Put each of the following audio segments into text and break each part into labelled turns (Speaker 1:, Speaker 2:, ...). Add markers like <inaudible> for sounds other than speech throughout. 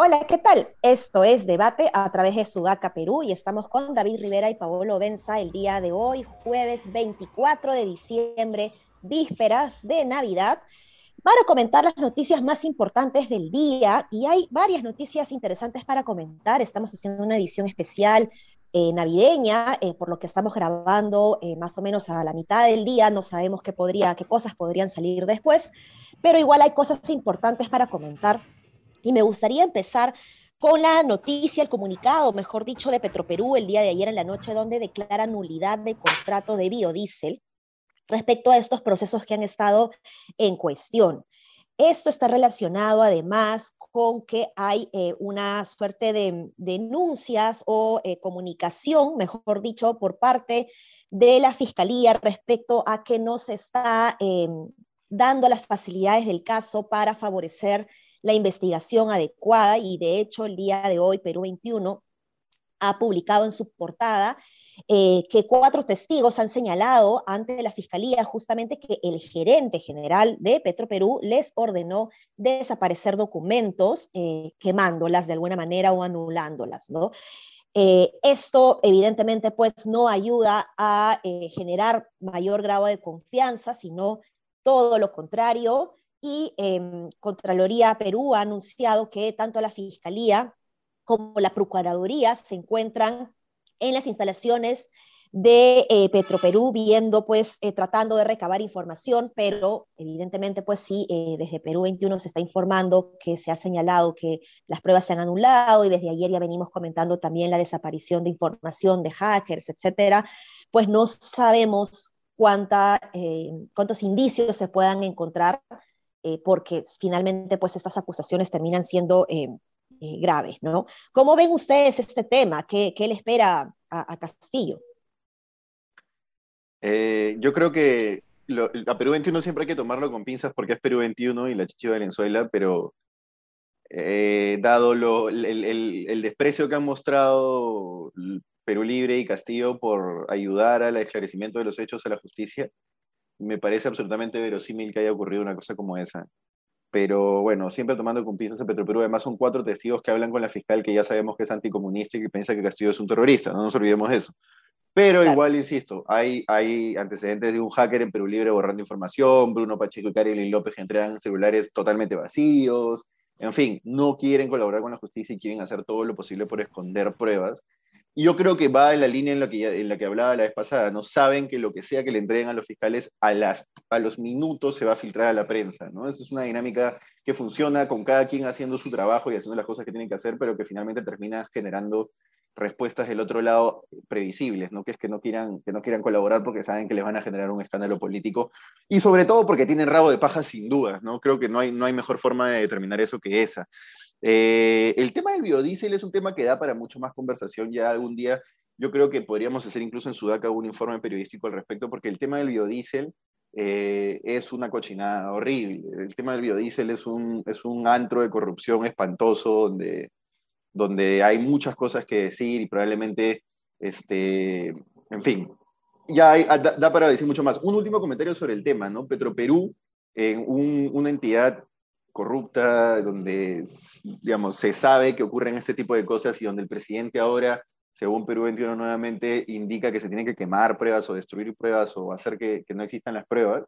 Speaker 1: Hola, ¿qué tal? Esto es Debate a través de Sudaca, Perú, y estamos con David Rivera y Paolo Benza el día de hoy, jueves 24 de diciembre, vísperas de Navidad, para comentar las noticias más importantes del día. Y hay varias noticias interesantes para comentar. Estamos haciendo una edición especial eh, navideña, eh, por lo que estamos grabando eh, más o menos a la mitad del día. No sabemos qué, podría, qué cosas podrían salir después, pero igual hay cosas importantes para comentar y me gustaría empezar con la noticia, el comunicado, mejor dicho, de Petroperú el día de ayer en la noche, donde declara nulidad de contrato de biodiesel respecto a estos procesos que han estado en cuestión. Esto está relacionado además con que hay eh, una suerte de denuncias o eh, comunicación, mejor dicho, por parte de la Fiscalía respecto a que no se está em, dando las facilidades del caso para favorecer la investigación adecuada y de hecho el día de hoy Perú 21 ha publicado en su portada eh, que cuatro testigos han señalado ante la Fiscalía justamente que el gerente general de Petroperú les ordenó desaparecer documentos, eh, quemándolas de alguna manera o anulándolas, ¿no? Eh, esto evidentemente pues no ayuda a generar mayor grado de confianza, sino todo lo contrario, y eh, Contraloría Perú ha anunciado que tanto la Fiscalía como la Procuraduría se encuentran en las instalaciones de eh, Petroperú viendo, pues, eh, tratando de recabar información, pero evidentemente, pues sí, eh, desde Perú 21 se está informando que se ha señalado que las pruebas se han anulado y desde ayer ya venimos comentando también la desaparición de información de hackers, etcétera, pues no sabemos cuánta, cuántos indicios se puedan encontrar porque finalmente pues estas acusaciones terminan siendo eh, eh, graves, ¿no? ¿Cómo ven ustedes este tema? ¿Qué, le espera a, Castillo?
Speaker 2: yo creo que a Perú 21 siempre hay que tomarlo con pinzas porque es Perú 21 y la Chichi Valenzuela, pero dado lo, el, el, el, desprecio que han mostrado Perú Libre y Castillo por ayudar al esclarecimiento de los hechos a la justicia, me parece absolutamente verosímil que haya ocurrido una cosa como esa. Pero bueno, siempre tomando con piezas a Petroperú, además son cuatro testigos que hablan con la fiscal que ya sabemos que es anticomunista y que piensa que Castillo es un terrorista, no nos olvidemos de eso. Pero igual, insisto, hay, hay antecedentes de un hacker en Perú Libre borrando información, Bruno Pacheco y Karin López entregan celulares totalmente vacíos, en fin, no quieren colaborar con la justicia y quieren hacer todo lo posible por esconder pruebas y yo creo que va en la línea en la, que, en la que hablaba la vez pasada. No saben que lo que sea que le entreguen a los fiscales a, las, a los minutos se va a filtrar a la prensa. ¿no? Esa es una dinámica que funciona con cada quien haciendo su trabajo y haciendo las cosas que tienen que hacer, pero que finalmente termina generando respuestas del otro lado previsibles, ¿no? que es que no, quieran, que no quieran colaborar porque saben que les van a generar un escándalo político y sobre todo porque tienen rabo de paja sin duda, ¿no? creo que no hay, no hay mejor forma de determinar eso que esa. Eh, el tema del biodiesel es un tema que da para mucho más conversación ya algún día. Yo creo que podríamos hacer incluso en Sudaca un informe periodístico al respecto porque el tema del biodiesel eh, es una cochinada horrible. El tema del biodiesel es un, es un antro de corrupción espantoso donde donde hay muchas cosas que decir y probablemente, este, en fin, ya da, para decir mucho más. Un último comentario sobre el tema, ¿no? Petroperú, en una entidad corrupta, donde, digamos, se sabe que ocurren este tipo de cosas y donde el presidente ahora, según Perú 21 nuevamente, indica que se tienen que quemar pruebas o destruir pruebas o hacer que, no existan las pruebas,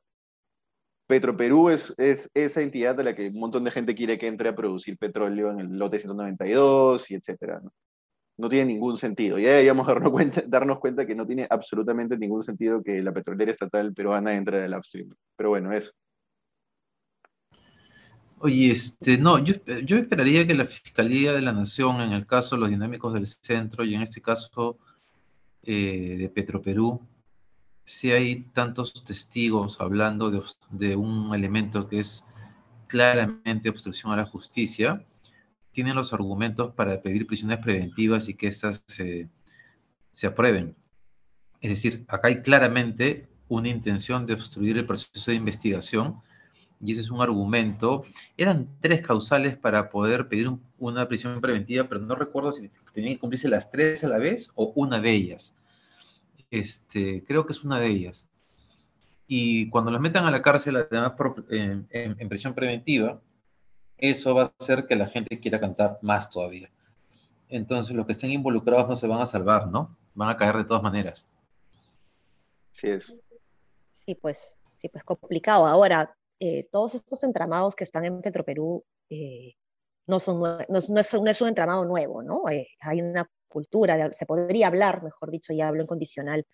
Speaker 2: Petroperú es, es esa entidad de la que un montón de gente quiere que entre a producir petróleo en el lote 192 y etcétera. ¿no? tiene ningún sentido. Ya deberíamos darnos <laughs> cuenta, darnos cuenta que no tiene absolutamente ningún sentido que la petrolera estatal peruana entre el upstream. Pero bueno, eso.
Speaker 3: Oye, este, no, yo, yo esperaría que la Fiscalía de la Nación, en el caso de los dinámicos del centro y en este caso eh, de Petroperú, si hay tantos testigos hablando de, un elemento que es claramente obstrucción a la justicia, tienen los argumentos para pedir prisiones preventivas y que éstas se, se aprueben. Es decir, acá hay claramente una intención de obstruir el proceso de investigación y ese es un argumento, eran tres causales para poder pedir una prisión preventiva, pero no recuerdo si tenían que cumplirse las tres a la vez o una de ellas. Este, creo que es una de ellas. Y cuando los metan a la cárcel, además en prisión preventiva, eso va a hacer que la gente quiera cantar más todavía. Entonces los que estén involucrados no se van a salvar, ¿no? Van a caer de todas maneras.
Speaker 2: Sí es.
Speaker 1: Sí, pues, sí, pues complicado. Ahora, eh, todos estos entramados que están en Petroperú eh, no, son, no, no, es, no, es, un entramado nuevo, ¿no? Eh, hay una cultura, se podría hablar, mejor dicho, ya hablo en condicional,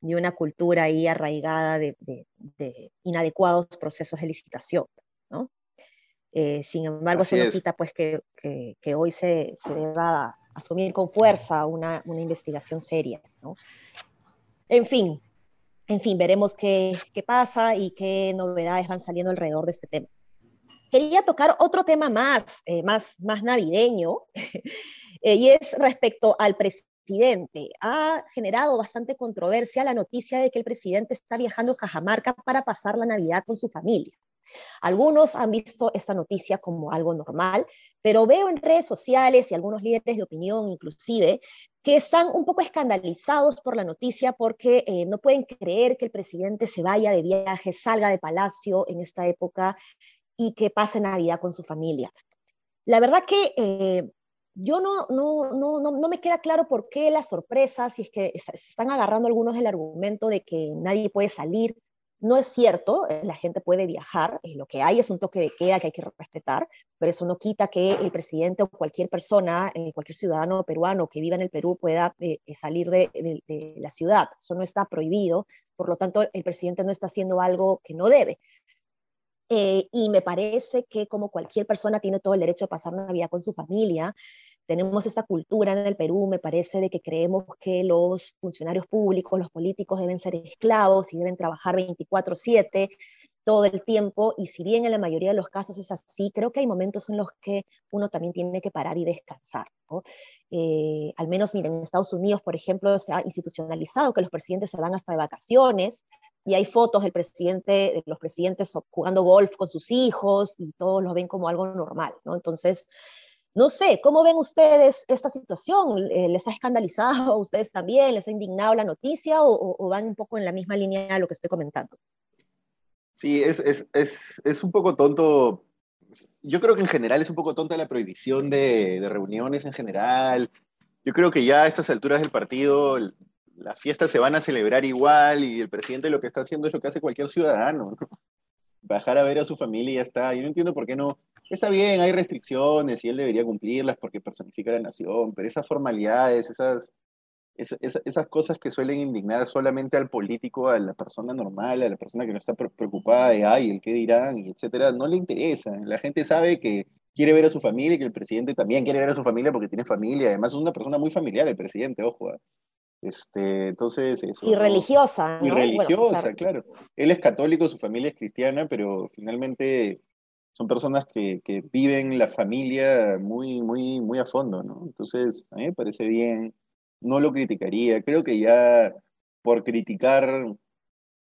Speaker 1: de una cultura ahí arraigada de, de, de inadecuados procesos de licitación, ¿no? Eh, sin embargo, Así eso no quita pues, que, que, que hoy se, se, deba asumir con fuerza una, una investigación seria. ¿no? En fin, en fin, veremos qué, qué, pasa y qué novedades van saliendo alrededor de este tema. Quería tocar otro tema más, eh, más, más navideño, <laughs> eh, y es respecto al presidente. Ha generado bastante controversia la noticia de que el presidente está viajando a Cajamarca para pasar la Navidad con su familia. Algunos han visto esta noticia como algo normal, pero veo en redes sociales y algunos líderes de opinión inclusive que están un poco escandalizados por la noticia porque eh, no pueden creer que el presidente se vaya de viaje, salga de palacio en esta época y que pase Navidad con su familia. La verdad que eh, yo no, no, no, no, me queda claro por qué la sorpresa, si es que se están agarrando algunos del argumento de que nadie puede salir no es cierto, eh, la gente puede viajar, eh, lo que hay es un toque de queda que hay que respetar, pero eso no quita que el presidente o cualquier persona, eh, cualquier ciudadano peruano que viva en el Perú pueda salir de, la ciudad. Eso no está prohibido, por lo tanto el presidente no está haciendo algo que no debe. y me parece que como cualquier persona tiene todo el derecho de pasar una vida con su familia, tenemos esta cultura en el Perú, me parece, de que creemos que los funcionarios públicos, los políticos deben ser esclavos y deben trabajar 24/7 todo el tiempo, y si bien en la mayoría de los casos es así, creo que hay momentos en los que uno también tiene que parar y descansar. Eh, al menos, miren, en Estados Unidos, por ejemplo, se ha institucionalizado que los presidentes se van hasta de vacaciones, y hay fotos del presidente, de los presidentes jugando golf con sus hijos, y todos lo ven como algo normal, ¿no? Entonces, no sé, ¿cómo ven ustedes esta situación? Eh, ¿Les ha escandalizado a ustedes también? ¿Les ha indignado la noticia o, van un poco en la misma línea de lo que estoy comentando?
Speaker 2: Sí, es, es, es, es, un poco tonto. Yo creo que en general es un poco tonta la prohibición de, de reuniones en general. Yo creo que ya a estas alturas del partido las fiestas se van a celebrar igual y el presidente lo que está haciendo es lo que hace cualquier ciudadano. Bajar a ver a su familia y ya está. Yo no entiendo por qué no Está bien, hay restricciones y él debería cumplirlas porque personifica a la nación, pero esas formalidades, esas, esas, esas, cosas que suelen indignar solamente al político, a la persona normal, a la persona que no está preocupada de, ay, el qué dirán, y etcétera, no le interesa. La gente sabe que quiere ver a su familia y que el presidente también quiere ver a su familia porque tiene familia. Además, es una persona muy familiar el presidente, ojo. ¿ah? Este, entonces, eso,
Speaker 1: y religiosa.
Speaker 2: Y religiosa, claro. Él es católico, su familia es cristiana, pero finalmente son personas que, que, viven la familia muy, muy, muy a fondo, ¿no? Entonces, a mí me parece bien, no lo criticaría, creo que ya por criticar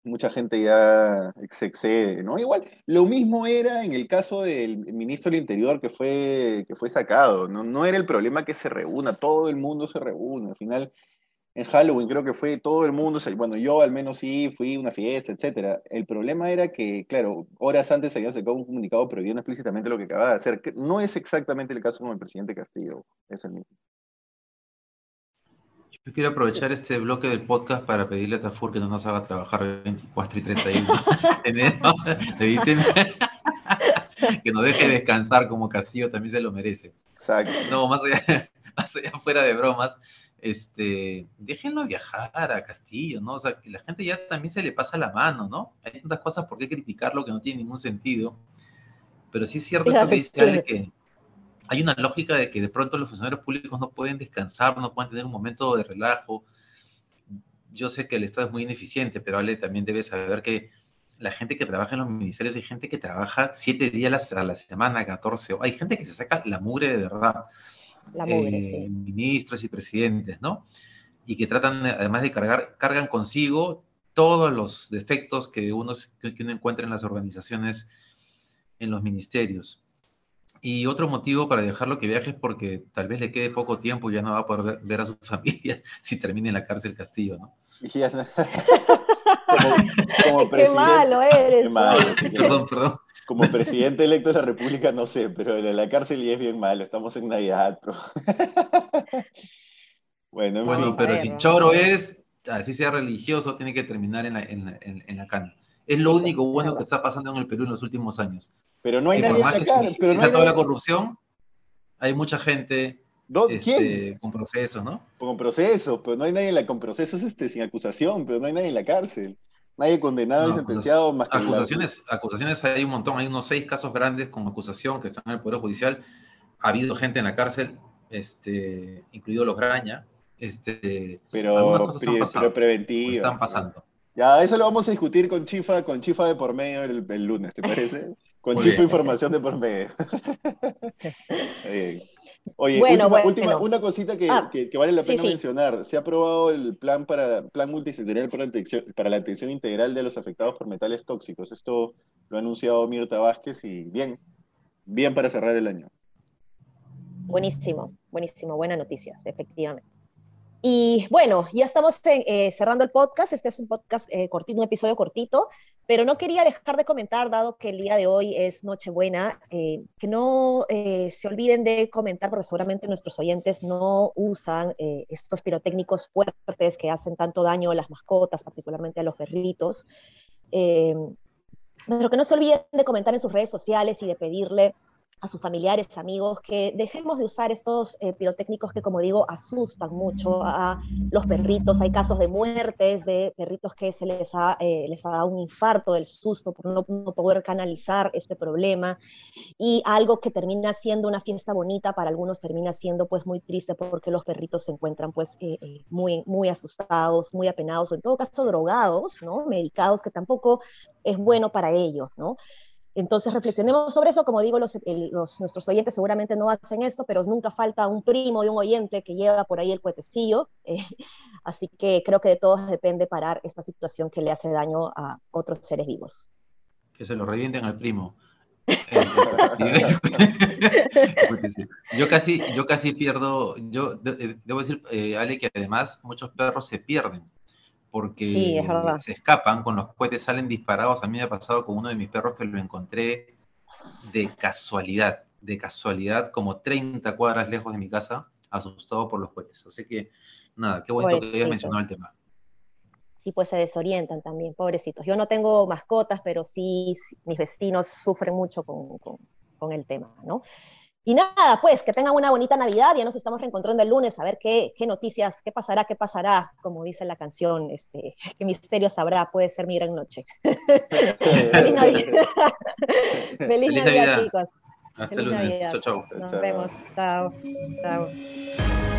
Speaker 2: mucha gente ya se excede, ¿no? Igual, lo mismo era en el caso del ministro del Interior que fue, que fue sacado, ¿no? No era el problema que se reúna, todo el mundo se reúne, al final en Halloween creo que fue todo el mundo, bueno, yo al menos sí fui a una fiesta, etcétera. El problema era que, claro, horas antes se había sacado un comunicado prohibiendo explícitamente lo que acababa de hacer. No es exactamente el caso con el presidente Castillo, es el mismo.
Speaker 3: Yo quiero aprovechar este bloque del podcast para pedirle a Tafur que no nos haga trabajar 24 y 31 de enero. Le dicen <laughs> que nos deje descansar como Castillo también se lo merece.
Speaker 2: Exacto.
Speaker 3: No, más allá, <laughs> más allá fuera de bromas, este, déjenlo viajar a Castillo, ¿no? O sea, que la gente ya también se le pasa la mano, ¿no? Hay tantas cosas por qué criticarlo que no tiene ningún sentido. Pero sí es cierto esto que dice Ale, que hay una lógica de que de pronto los funcionarios públicos no pueden descansar, no pueden tener un momento de relajo. Yo sé que el Estado es muy ineficiente, pero Ale también debe saber que la gente que trabaja en los ministerios, hay gente que trabaja siete días a la semana, 14, hay gente que se saca la mugre de verdad eh, ministros y presidentes, ¿no? Y que tratan, además de cargar, cargan consigo todos los defectos que uno, que uno encuentra en las organizaciones en los ministerios. Y otro motivo para dejarlo que viaje es porque tal vez le quede poco tiempo y ya no va a poder ver, a su <laughs> familia si termina en la cárcel Castillo, ¿no? <laughs>
Speaker 1: como, presidente, Qué malo eres.
Speaker 3: perdón, perdón.
Speaker 2: Como <laughs> presidente electo de la República, no sé, pero en la cárcel y es bien malo. Estamos en Navidad. <laughs>
Speaker 3: bueno, bueno pero si Choro es, así sea religioso, tiene que terminar en la, en la, cana. Es lo único bueno que está pasando en el Perú en los últimos años.
Speaker 2: Pero no hay nadie en la cárcel. Pero
Speaker 3: no toda la corrupción, hay mucha gente este, con proceso, ¿no?
Speaker 2: Con proceso, pero no hay nadie en la con procesos este, sin acusación, pero no hay nadie en la cárcel. Nadie condenado y sentenciado más que
Speaker 3: acusaciones, acusaciones hay un montón, hay unos seis casos grandes con acusación que están en el Poder Judicial. Ha habido gente en la cárcel, este, incluido los Graña. Este,
Speaker 2: pero, pero preventivo.
Speaker 3: Están pasando.
Speaker 2: Ya, eso lo vamos a discutir con Chifa, con Chifa de por medio el, lunes, ¿te <laughs> parece? Con Chifa Información de por medio. <laughs> Oye, última, una cosita ah, que, que, vale la pena mencionar. Se ha aprobado el plan, para, plan multisectorial para la, atención, para la atención integral de los afectados por metales tóxicos. Esto lo ha anunciado Mirta Vázquez y bien, bien para cerrar el año.
Speaker 1: Buenísimo, buenísimo, buenas noticias, efectivamente. Y bueno, ya estamos eh, cerrando el podcast. Este es un podcast eh, cortito, un episodio cortito, pero no quería dejar de comentar, dado que el día de hoy es Nochebuena, eh, que no se olviden de comentar, porque seguramente nuestros oyentes no usan estos pirotécnicos fuertes que hacen tanto daño a las mascotas, particularmente a los perritos. pero que no se olviden de comentar en sus redes sociales y de pedirle a sus familiares, amigos, que dejemos de usar estos eh, pirotécnicos que, como digo, asustan mucho a los perritos. Hay casos de muertes de perritos que se les ha, eh, les ha dado un infarto del susto por no, poder canalizar este problema. Y algo que termina siendo una fiesta bonita, para algunos termina siendo pues muy triste porque los perritos se encuentran pues eh, muy, muy asustados, muy apenados o en todo caso drogados, ¿no? Medicados, que tampoco es bueno para ellos, ¿no? Entonces reflexionemos sobre eso, como digo, los, nuestros oyentes seguramente no hacen esto, pero nunca falta un primo de un oyente que lleva por ahí el cuetecillo, <laughs> eh, así que creo que de todos depende parar esta situación que le hace daño a otros seres vivos.
Speaker 3: Que se lo revienten al primo. <laughs> yo casi, yo casi pierdo, yo eh, debo decir, eh, Ale, que además muchos perros se pierden porque se escapan, con los cohetes salen disparados. A mí me ha pasado con uno de mis perros que lo encontré de casualidad, de casualidad, como 30 cuadras lejos de mi casa, asustado por los cohetes. Así que, nada, qué bueno que hayas mencionado el tema.
Speaker 1: Sí, pues se desorientan también, pobrecitos. Yo no tengo mascotas, pero sí, mis vecinos sufren mucho con, con el tema, ¿no? Y nada, pues que tengan una bonita Navidad. Ya nos estamos reencontrando el lunes a ver qué, qué noticias, qué pasará, qué pasará, como dice la canción, este, <laughs> qué misterio sabrá, puede ser mi gran noche. <laughs> <laughs> Feliz Navidad. Feliz, Navidad, chicos.
Speaker 3: Hasta el lunes. Chao, chao.
Speaker 1: Nos vemos. Chao. Chao.